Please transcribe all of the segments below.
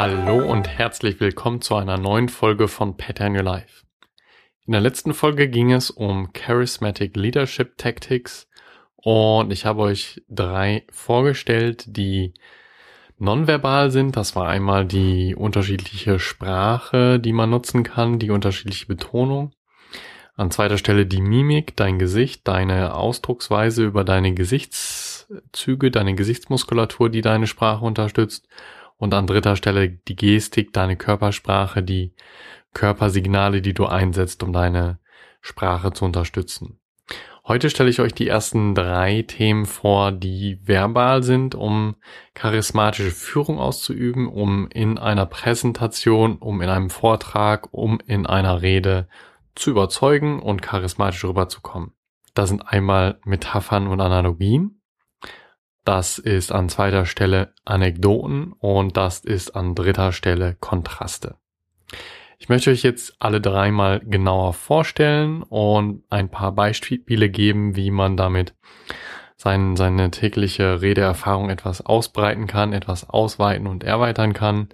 Hallo und herzlich willkommen zu einer neuen Folge von Pattern Your Life. In der letzten Folge ging es um Charismatic Leadership Tactics und ich habe euch drei vorgestellt, die nonverbal sind. Das war einmal die unterschiedliche Sprache, die man nutzen kann, die unterschiedliche Betonung. An zweiter Stelle die Mimik, dein Gesicht, deine Ausdrucksweise über deine Gesichtszüge, deine Gesichtsmuskulatur, die deine Sprache unterstützt. Und an dritter Stelle die Gestik, deine Körpersprache, die Körpersignale, die du einsetzt, um deine Sprache zu unterstützen. Heute stelle ich euch die ersten drei Themen vor, die verbal sind, um charismatische Führung auszuüben, um in einer Präsentation, um in einem Vortrag, um in einer Rede zu überzeugen und charismatisch rüberzukommen. Das sind einmal Metaphern und Analogien. Das ist an zweiter Stelle Anekdoten und das ist an dritter Stelle Kontraste. Ich möchte euch jetzt alle dreimal genauer vorstellen und ein paar Beispiele geben, wie man damit sein, seine tägliche Redeerfahrung etwas ausbreiten kann, etwas ausweiten und erweitern kann.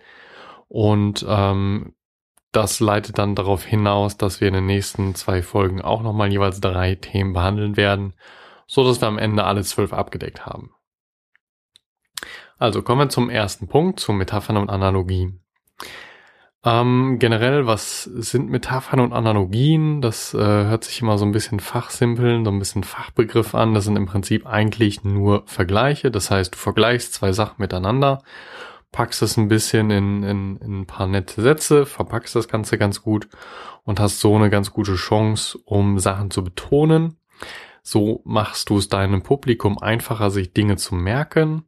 Und ähm, das leitet dann darauf hinaus, dass wir in den nächsten zwei Folgen auch nochmal jeweils drei Themen behandeln werden, so dass wir am Ende alle zwölf abgedeckt haben. Also kommen wir zum ersten Punkt, zu Metaphern und Analogien. Ähm, generell, was sind Metaphern und Analogien? Das äh, hört sich immer so ein bisschen fachsimpeln, so ein bisschen Fachbegriff an. Das sind im Prinzip eigentlich nur Vergleiche. Das heißt, du vergleichst zwei Sachen miteinander, packst es ein bisschen in, in, in ein paar nette Sätze, verpackst das Ganze ganz gut und hast so eine ganz gute Chance, um Sachen zu betonen. So machst du es deinem Publikum einfacher, sich Dinge zu merken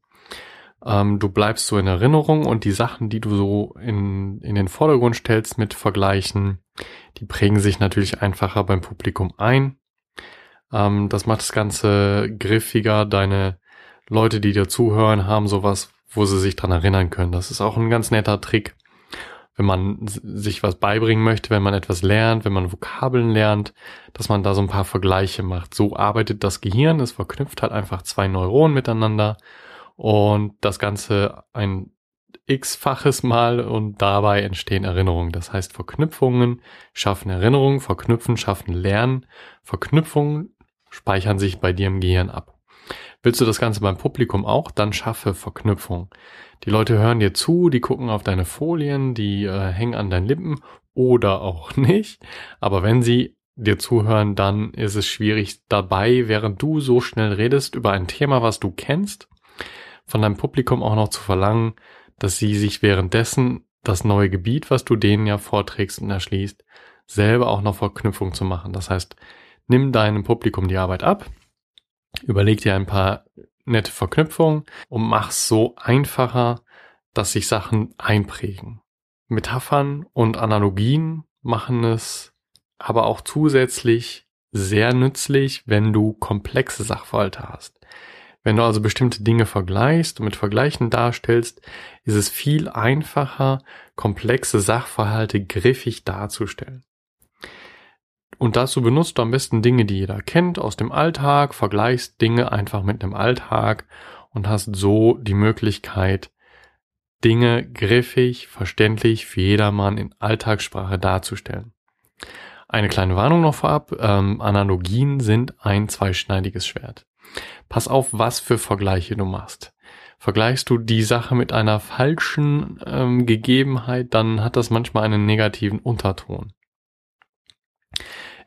ähm, du bleibst so in Erinnerung und die Sachen, die du so in, in den Vordergrund stellst mit Vergleichen, die prägen sich natürlich einfacher beim Publikum ein. Ähm, das macht das Ganze griffiger. Deine Leute, die dir zuhören, haben sowas, wo sie sich dran erinnern können. Das ist auch ein ganz netter Trick. Wenn man sich was beibringen möchte, wenn man etwas lernt, wenn man Vokabeln lernt, dass man da so ein paar Vergleiche macht. So arbeitet das Gehirn. Es verknüpft halt einfach zwei Neuronen miteinander und das Ganze ein x-faches Mal und dabei entstehen Erinnerungen. Das heißt, Verknüpfungen schaffen Erinnerungen, Verknüpfen schaffen Lernen, Verknüpfungen speichern sich bei dir im Gehirn ab. Willst du das Ganze beim Publikum auch, dann schaffe Verknüpfung. Die Leute hören dir zu, die gucken auf deine Folien, die äh, hängen an deinen Lippen oder auch nicht. Aber wenn sie dir zuhören, dann ist es schwierig dabei, während du so schnell redest über ein Thema, was du kennst, von deinem Publikum auch noch zu verlangen, dass sie sich währenddessen das neue Gebiet, was du denen ja vorträgst und erschließt, selber auch noch Verknüpfung zu machen. Das heißt, nimm deinem Publikum die Arbeit ab, überleg dir ein paar nette Verknüpfungen und mach so einfacher, dass sich Sachen einprägen. Metaphern und Analogien machen es aber auch zusätzlich sehr nützlich, wenn du komplexe Sachverhalte hast. Wenn du also bestimmte Dinge vergleichst und mit Vergleichen darstellst, ist es viel einfacher, komplexe Sachverhalte griffig darzustellen. Und dazu benutzt du am besten Dinge, die jeder kennt aus dem Alltag, vergleichst Dinge einfach mit dem Alltag und hast so die Möglichkeit, Dinge griffig, verständlich für jedermann in Alltagssprache darzustellen. Eine kleine Warnung noch vorab, ähm, Analogien sind ein zweischneidiges Schwert. Pass auf, was für Vergleiche du machst. Vergleichst du die Sache mit einer falschen ähm, Gegebenheit, dann hat das manchmal einen negativen Unterton.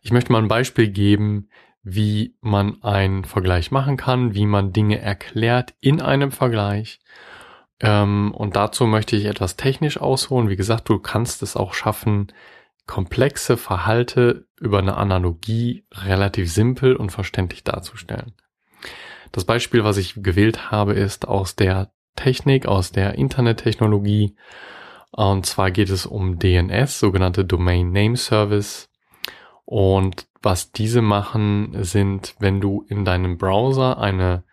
Ich möchte mal ein Beispiel geben, wie man einen Vergleich machen kann, wie man Dinge erklärt in einem Vergleich. Ähm, und dazu möchte ich etwas technisch ausholen. Wie gesagt, du kannst es auch schaffen, komplexe Verhalte über eine Analogie relativ simpel und verständlich darzustellen. Das Beispiel, was ich gewählt habe, ist aus der Technik, aus der Internettechnologie. Und zwar geht es um DNS, sogenannte Domain Name Service. Und was diese machen, sind, wenn du in deinem Browser eine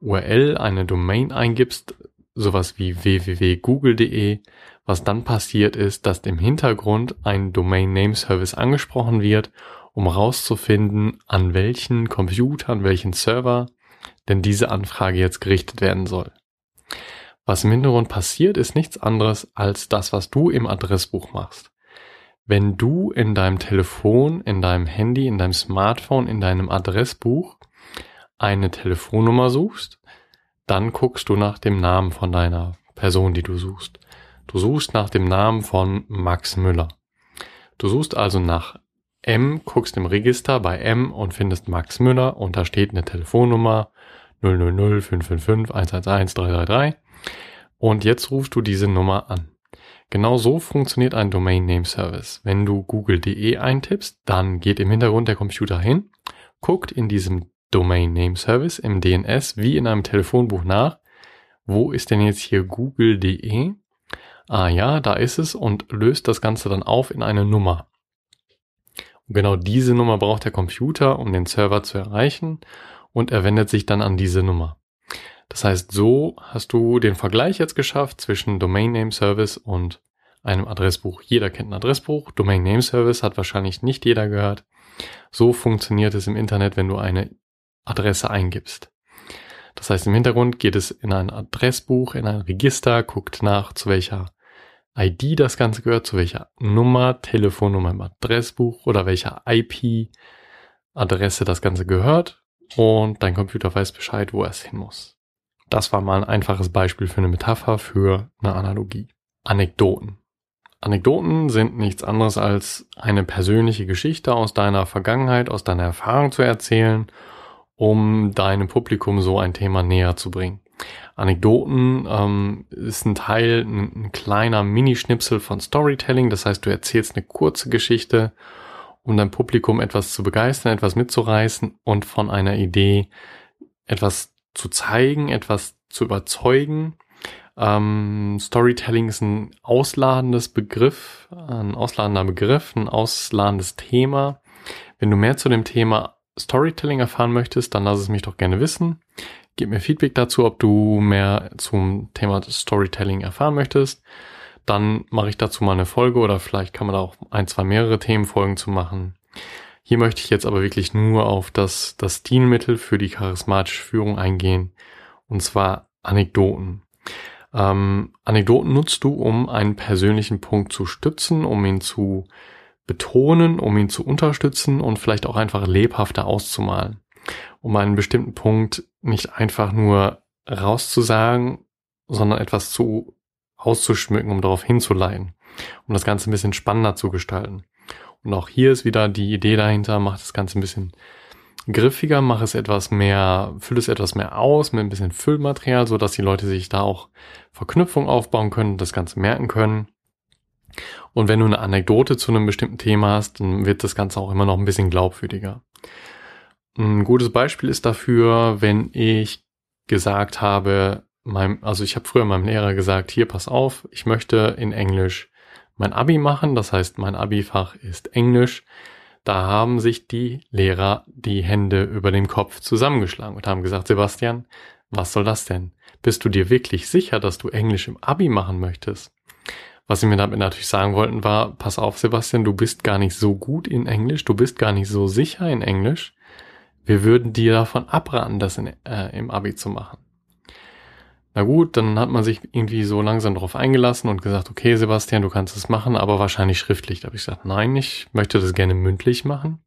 URL, eine Domain eingibst, sowas wie www.google.de, was dann passiert ist, dass im Hintergrund ein Domain Name Service angesprochen wird, um rauszufinden, an welchen Computer, an welchen Server denn diese Anfrage jetzt gerichtet werden soll. Was im Hintergrund passiert, ist nichts anderes als das, was du im Adressbuch machst. Wenn du in deinem Telefon, in deinem Handy, in deinem Smartphone, in deinem Adressbuch eine Telefonnummer suchst, dann guckst du nach dem Namen von deiner Person, die du suchst. Du suchst nach dem Namen von Max Müller. Du suchst also nach M, guckst im Register bei M und findest Max Müller und da steht eine Telefonnummer 000 555 111 333 und jetzt rufst du diese Nummer an. Genau so funktioniert ein Domain Name Service. Wenn du google.de eintippst, dann geht im Hintergrund der Computer hin, guckt in diesem Domain Name Service im DNS wie in einem Telefonbuch nach. Wo ist denn jetzt hier google.de? Ah ja, da ist es und löst das Ganze dann auf in eine Nummer. Genau diese Nummer braucht der Computer, um den Server zu erreichen und er wendet sich dann an diese Nummer. Das heißt, so hast du den Vergleich jetzt geschafft zwischen Domain Name Service und einem Adressbuch. Jeder kennt ein Adressbuch. Domain Name Service hat wahrscheinlich nicht jeder gehört. So funktioniert es im Internet, wenn du eine Adresse eingibst. Das heißt, im Hintergrund geht es in ein Adressbuch, in ein Register, guckt nach, zu welcher ID das Ganze gehört, zu welcher Nummer, Telefonnummer im Adressbuch oder welcher IP-Adresse das Ganze gehört und dein Computer weiß Bescheid, wo er es hin muss. Das war mal ein einfaches Beispiel für eine Metapher für eine Analogie. Anekdoten. Anekdoten sind nichts anderes als eine persönliche Geschichte aus deiner Vergangenheit, aus deiner Erfahrung zu erzählen um deinem Publikum so ein Thema näher zu bringen. Anekdoten ähm, ist ein Teil, ein, ein kleiner Minischnipsel von Storytelling. Das heißt, du erzählst eine kurze Geschichte, um dein Publikum etwas zu begeistern, etwas mitzureißen und von einer Idee etwas zu zeigen, etwas zu überzeugen. Ähm, Storytelling ist ein ausladendes Begriff, ein ausladender Begriff, ein ausladendes Thema. Wenn du mehr zu dem Thema Storytelling erfahren möchtest, dann lass es mich doch gerne wissen. Gib mir Feedback dazu, ob du mehr zum Thema Storytelling erfahren möchtest. Dann mache ich dazu mal eine Folge oder vielleicht kann man da auch ein, zwei mehrere Themenfolgen zu machen. Hier möchte ich jetzt aber wirklich nur auf das, das Stilmittel für die charismatische Führung eingehen. Und zwar Anekdoten. Ähm, Anekdoten nutzt du, um einen persönlichen Punkt zu stützen, um ihn zu betonen, um ihn zu unterstützen und vielleicht auch einfach lebhafter auszumalen. Um einen bestimmten Punkt nicht einfach nur rauszusagen, sondern etwas zu auszuschmücken, um darauf hinzuleiten, um das Ganze ein bisschen spannender zu gestalten. Und auch hier ist wieder die Idee dahinter, macht das Ganze ein bisschen griffiger, mach es etwas mehr, füll es etwas mehr aus mit ein bisschen Füllmaterial, so dass die Leute sich da auch Verknüpfung aufbauen können, das Ganze merken können und wenn du eine Anekdote zu einem bestimmten Thema hast, dann wird das Ganze auch immer noch ein bisschen glaubwürdiger. Ein gutes Beispiel ist dafür, wenn ich gesagt habe, meinem, also ich habe früher meinem Lehrer gesagt, hier pass auf, ich möchte in Englisch mein Abi machen, das heißt mein Abi-Fach ist Englisch. Da haben sich die Lehrer die Hände über dem Kopf zusammengeschlagen und haben gesagt, Sebastian, was soll das denn? Bist du dir wirklich sicher, dass du Englisch im Abi machen möchtest? Was sie mir damit natürlich sagen wollten, war, pass auf, Sebastian, du bist gar nicht so gut in Englisch, du bist gar nicht so sicher in Englisch. Wir würden dir davon abraten, das in, äh, im Abi zu machen. Na gut, dann hat man sich irgendwie so langsam darauf eingelassen und gesagt, okay, Sebastian, du kannst es machen, aber wahrscheinlich schriftlich. Da habe ich gesagt, nein, ich möchte das gerne mündlich machen.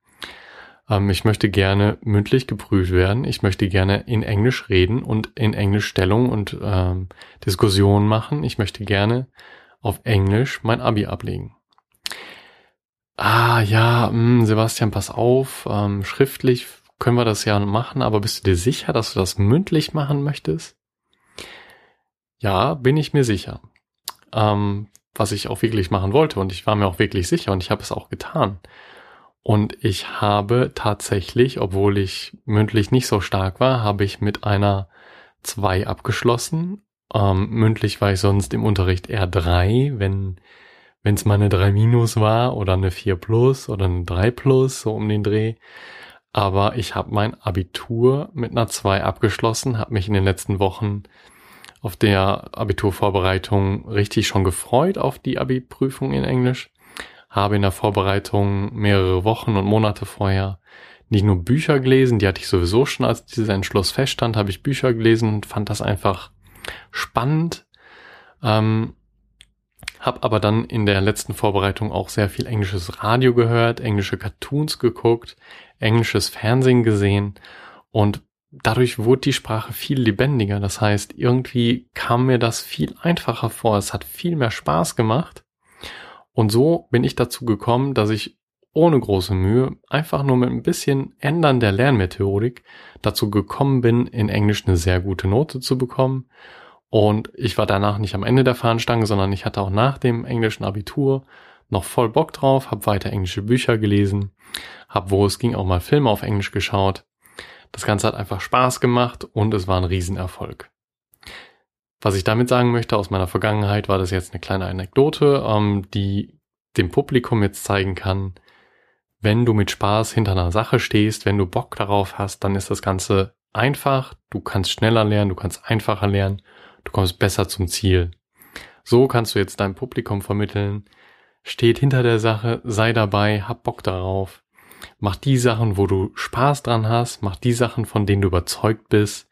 Ähm, ich möchte gerne mündlich geprüft werden. Ich möchte gerne in Englisch reden und in Englisch Stellung und ähm, Diskussionen machen. Ich möchte gerne auf Englisch mein Abi ablegen. Ah ja, mh, hm, Sebastian, pass auf, ähm, schriftlich können wir das ja machen, aber bist du dir sicher, dass du das mündlich machen möchtest? Ja, bin ich mir sicher. Ähm, was ich auch wirklich machen wollte und ich war mir auch wirklich sicher und ich habe es auch getan. Und ich habe tatsächlich, obwohl ich mündlich nicht so stark war, habe ich mit einer 2 abgeschlossen ähm, mündlich war ich sonst im Unterricht eher drei, wenn wenn es mal eine 3 minus war oder eine 4 plus oder eine 3 plus, so um den Dreh. Aber ich habe mein Abitur mit einer 2 abgeschlossen, habe mich in den letzten Wochen auf der Abiturvorbereitung richtig schon gefreut auf die Abi-Prüfung in Englisch. Habe in der Vorbereitung mehrere Wochen und Monate vorher nicht nur Bücher gelesen, die hatte ich sowieso schon, als dieser Entschluss feststand, habe ich Bücher gelesen und fand das einfach spannend. Ähm, hab aber dann in der letzten Vorbereitung auch sehr viel englisches Radio gehört, englische Cartoons geguckt, englisches Fernsehen gesehen und dadurch wurde die Sprache viel lebendiger. Das heißt, irgendwie kam mir das viel einfacher vor. Es hat viel mehr Spaß gemacht. Und so bin ich dazu gekommen, dass ich ohne große Mühe, einfach nur mit ein bisschen Ändern der Lernmethodik dazu gekommen bin, in Englisch eine sehr gute Note zu bekommen. Und ich war danach nicht am Ende der Fahnenstange, sondern ich hatte auch nach dem englischen Abitur noch voll Bock drauf, habe weiter englische Bücher gelesen, habe, wo es ging, auch mal Filme auf Englisch geschaut. Das Ganze hat einfach Spaß gemacht und es war ein Riesenerfolg. Was ich damit sagen möchte aus meiner Vergangenheit, war das jetzt eine kleine Anekdote, ähm, die dem Publikum jetzt zeigen kann, wenn du mit Spaß hinter einer Sache stehst, wenn du Bock darauf hast, dann ist das Ganze einfach, du kannst schneller lernen, du kannst einfacher lernen, du kommst besser zum Ziel. So kannst du jetzt deinem Publikum vermitteln, steht hinter der Sache, sei dabei, hab Bock darauf, mach die Sachen, wo du Spaß dran hast, mach die Sachen, von denen du überzeugt bist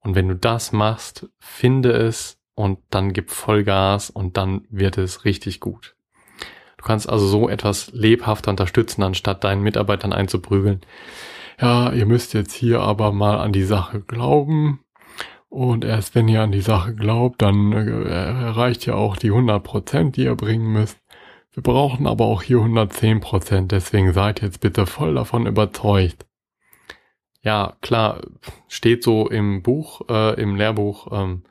und wenn du das machst, finde es und dann gib Vollgas und dann wird es richtig gut. Du kannst also so etwas lebhafter unterstützen, anstatt deinen Mitarbeitern einzuprügeln. Ja, ihr müsst jetzt hier aber mal an die Sache glauben. Und erst wenn ihr an die Sache glaubt, dann äh, erreicht ihr auch die 100 Prozent, die ihr bringen müsst. Wir brauchen aber auch hier 110 Prozent, deswegen seid jetzt bitte voll davon überzeugt. Ja, klar, steht so im Buch, äh, im Lehrbuch, ähm,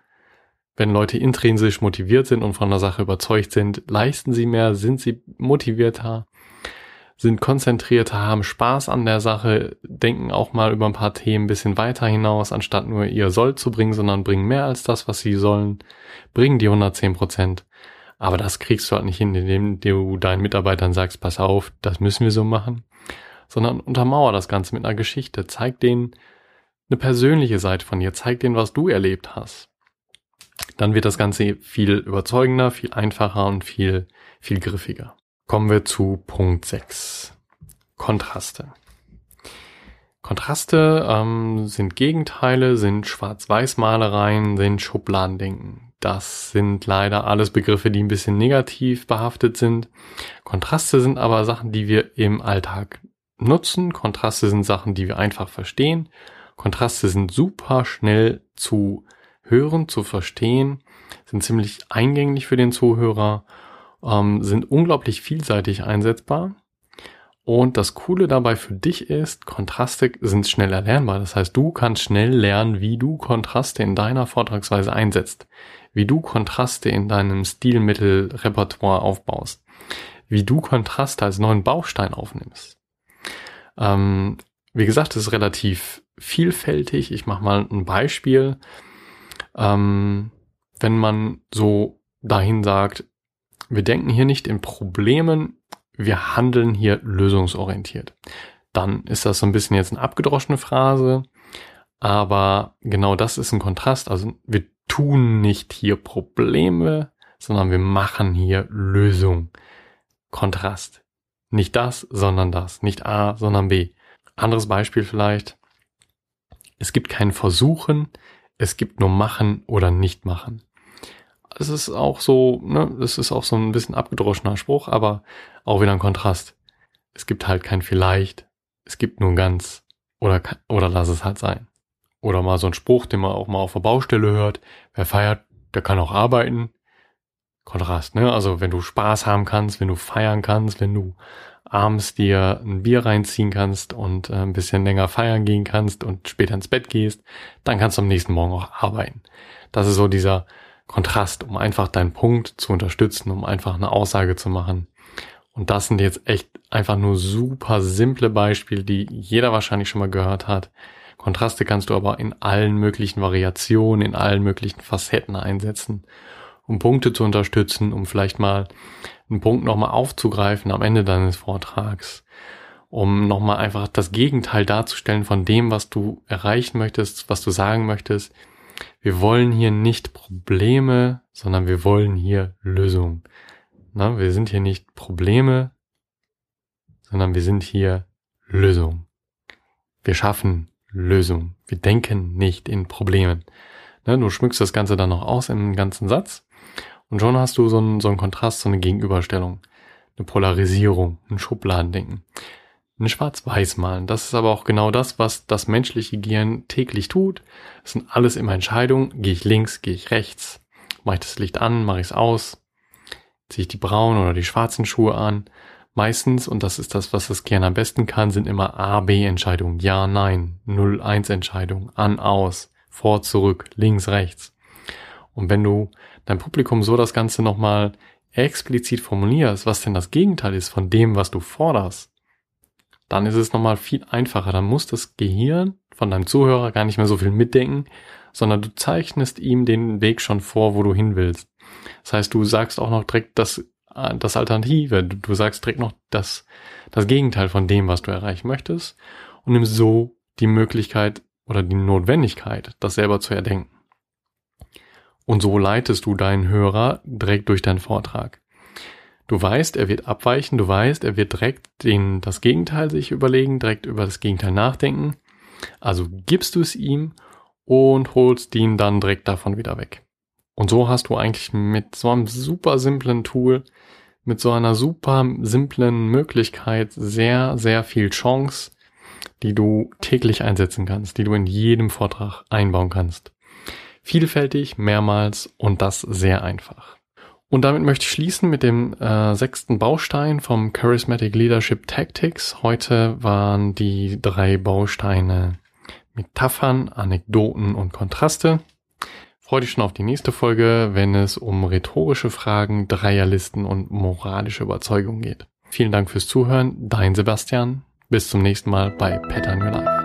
wenn Leute intrinsisch motiviert sind und von der Sache überzeugt sind, leisten sie mehr, sind sie motivierter, sind konzentrierter, haben Spaß an der Sache, denken auch mal über ein paar Themen ein bisschen weiter hinaus, anstatt nur ihr Soll zu bringen, sondern bringen mehr als das, was sie sollen, bringen die 110 Prozent. Aber das kriegst du halt nicht hin, indem du deinen Mitarbeitern sagst, pass auf, das müssen wir so machen, sondern untermauer das Ganze mit einer Geschichte, zeig denen eine persönliche Seite von dir, zeig denen, was du erlebt hast dann wird das Ganze viel überzeugender, viel einfacher und viel, viel griffiger. Kommen wir zu Punkt 6. Kontraste. Kontraste ähm, sind Gegenteile, sind Schwarz-Weiß-Malereien, sind Schubladendenken. Das sind leider alles Begriffe, die ein bisschen negativ behaftet sind. Kontraste sind aber Sachen, die wir im Alltag nutzen. Kontraste sind Sachen, die wir einfach verstehen. Kontraste sind super schnell zu hören, zu verstehen, sind ziemlich eingänglich für den Zuhörer, ähm, sind unglaublich vielseitig einsetzbar. Und das Coole dabei für dich ist, Kontraste sind schnell erlernbar. Das heißt, du kannst schnell lernen, wie du Kontraste in deiner Vortragsweise einsetzt, wie du Kontraste in deinem Stilmittelrepertoire aufbaust, wie du Kontraste als neuen Baustein aufnimmst. Ähm, wie gesagt, es ist relativ vielfältig. Ich mache mal ein Beispiel ähm, wenn man so dahin sagt, wir denken hier nicht in Problemen, wir handeln hier lösungsorientiert. Dann ist das so ein bisschen jetzt eine abgedroschene Phrase, aber genau das ist ein Kontrast. Also wir tun nicht hier Probleme, sondern wir machen hier Lösung. Kontrast. Nicht das, sondern das. Nicht A, sondern B. Anderes Beispiel vielleicht. Es gibt kein Versuchen, es gibt nur machen oder nicht machen. Es ist auch so, ne, es ist auch so ein bisschen abgedroschener Spruch, aber auch wieder ein Kontrast. Es gibt halt kein vielleicht, es gibt nur ganz oder, oder lass es halt sein. Oder mal so ein Spruch, den man auch mal auf der Baustelle hört. Wer feiert, der kann auch arbeiten. Kontrast, ne? Also wenn du Spaß haben kannst, wenn du feiern kannst, wenn du abends dir ein Bier reinziehen kannst und äh, ein bisschen länger feiern gehen kannst und später ins Bett gehst, dann kannst du am nächsten Morgen auch arbeiten. Das ist so dieser Kontrast, um einfach deinen Punkt zu unterstützen, um einfach eine Aussage zu machen. Und das sind jetzt echt einfach nur super simple Beispiele, die jeder wahrscheinlich schon mal gehört hat. Kontraste kannst du aber in allen möglichen Variationen, in allen möglichen Facetten einsetzen, um Punkte zu unterstützen, um vielleicht mal einen Punkt nochmal aufzugreifen am Ende deines Vortrags, um nochmal einfach das Gegenteil darzustellen von dem, was du erreichen möchtest, was du sagen möchtest. Wir wollen hier nicht Probleme, sondern wir wollen hier Lösungen. Na, wir sind hier nicht Probleme, sondern wir sind hier Lösung. Wir schaffen Lösung. Wir denken nicht in Problemen. Ne, du schmückst das Ganze dann noch aus im ganzen Satz und schon hast du so einen, so einen Kontrast, so eine Gegenüberstellung, eine Polarisierung, ein Schubladendenken, ein Schwarz-Weiß malen. Das ist aber auch genau das, was das menschliche Gehirn täglich tut. Es sind alles immer Entscheidungen. Gehe ich links, gehe ich rechts? Mache ich das Licht an, mache ich es aus? Ziehe ich die braunen oder die schwarzen Schuhe an? Meistens, und das ist das, was das Gehirn am besten kann, sind immer A-B-Entscheidungen. Ja, nein, 0-1-Entscheidungen, an, aus, vor, zurück, links, rechts. Und wenn du dein Publikum so das Ganze nochmal explizit formulierst, was denn das Gegenteil ist von dem, was du forderst, dann ist es nochmal viel einfacher. Dann muss das Gehirn von deinem Zuhörer gar nicht mehr so viel mitdenken, sondern du zeichnest ihm den Weg schon vor, wo du hin willst. Das heißt, du sagst auch noch direkt das, das Alternative. Du sagst direkt noch das, das Gegenteil von dem, was du erreichen möchtest und nimmst so die Möglichkeit oder die Notwendigkeit, das selber zu erdenken. Und so leitest du deinen Hörer direkt durch deinen Vortrag. Du weißt, er wird abweichen, du weißt, er wird direkt den, das Gegenteil sich überlegen, direkt über das Gegenteil nachdenken. Also gibst du es ihm und holst ihn dann direkt davon wieder weg. Und so hast du eigentlich mit so einem super simplen Tool, mit so einer super simplen Möglichkeit sehr, sehr viel Chance, die du täglich einsetzen kannst, die du in jedem Vortrag einbauen kannst. Vielfältig, mehrmals und das sehr einfach. Und damit möchte ich schließen mit dem äh, sechsten Baustein vom Charismatic Leadership Tactics. Heute waren die drei Bausteine Metaphern, Anekdoten und Kontraste. Freue dich schon auf die nächste Folge, wenn es um rhetorische Fragen, Dreierlisten und moralische Überzeugungen geht. Vielen Dank fürs Zuhören. Dein Sebastian. Bis zum nächsten Mal bei Pattern Your Life.